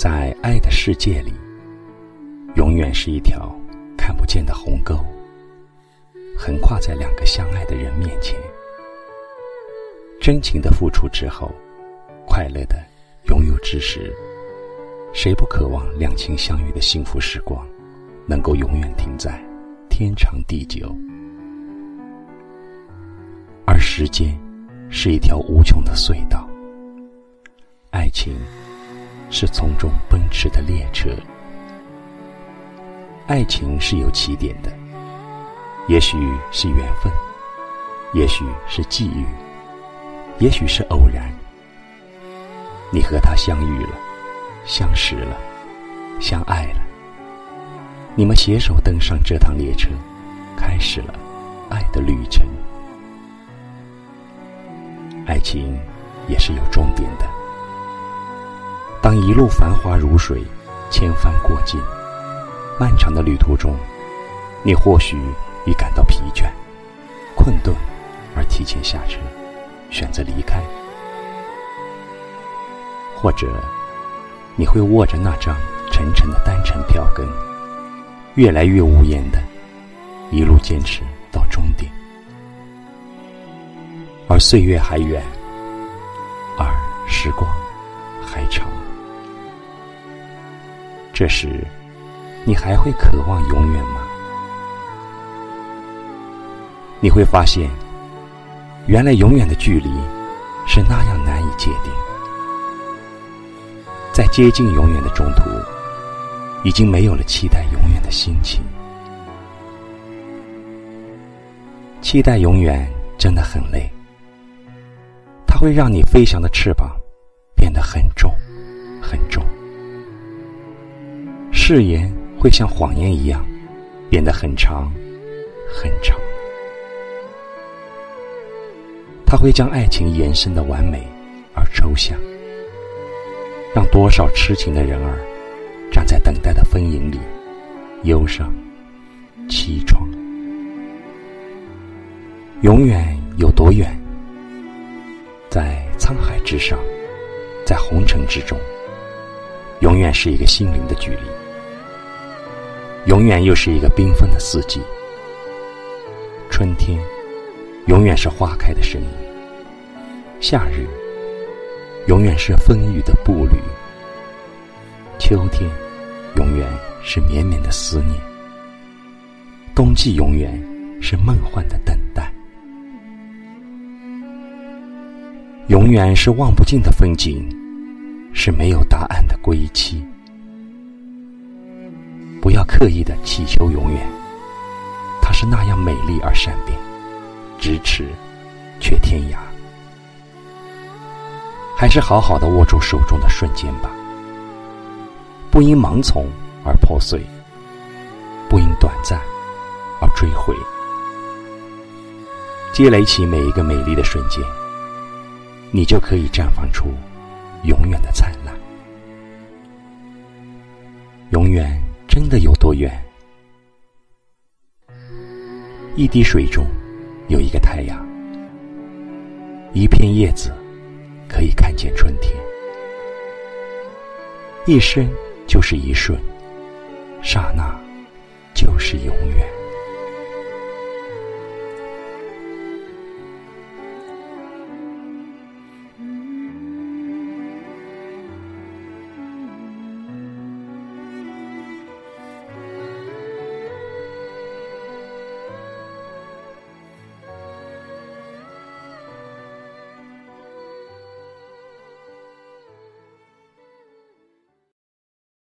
在爱的世界里，永远是一条看不见的鸿沟，横跨在两个相爱的人面前。真情的付出之后，快乐的拥有之时，谁不渴望两情相悦的幸福时光，能够永远停在天长地久？而时间是一条无穷的隧道，爱情。是从中奔驰的列车。爱情是有起点的，也许是缘分，也许是际遇，也许是偶然。你和他相遇了，相识了，相爱了。你们携手登上这趟列车，开始了爱的旅程。爱情也是有终点的。当一路繁华如水，千帆过尽，漫长的旅途中，你或许已感到疲倦、困顿，而提前下车，选择离开；或者，你会握着那张沉沉的单程票根，越来越无言的，一路坚持到终点。而岁月还远，而时光还长。这时，你还会渴望永远吗？你会发现，原来永远的距离是那样难以界定。在接近永远的中途，已经没有了期待永远的心情。期待永远真的很累，它会让你飞翔的翅膀变得很重，很重。誓言会像谎言一样，变得很长，很长。它会将爱情延伸的完美而抽象，让多少痴情的人儿站在等待的风影里，忧伤、凄怆。永远有多远？在沧海之上，在红尘之中，永远是一个心灵的距离。永远又是一个缤纷的四季。春天，永远是花开的声音；夏日，永远是风雨的步履；秋天，永远是绵绵的思念；冬季，永远是梦幻的等待；永远是望不尽的风景，是没有答案的归期。不要刻意的祈求永远，它是那样美丽而善变，咫尺却天涯。还是好好的握住手中的瞬间吧，不因盲从而破碎，不因短暂而追悔。积累起每一个美丽的瞬间，你就可以绽放出永远的灿烂，永远。真的有多远？一滴水中有一个太阳，一片叶子可以看见春天。一生就是一瞬，刹那。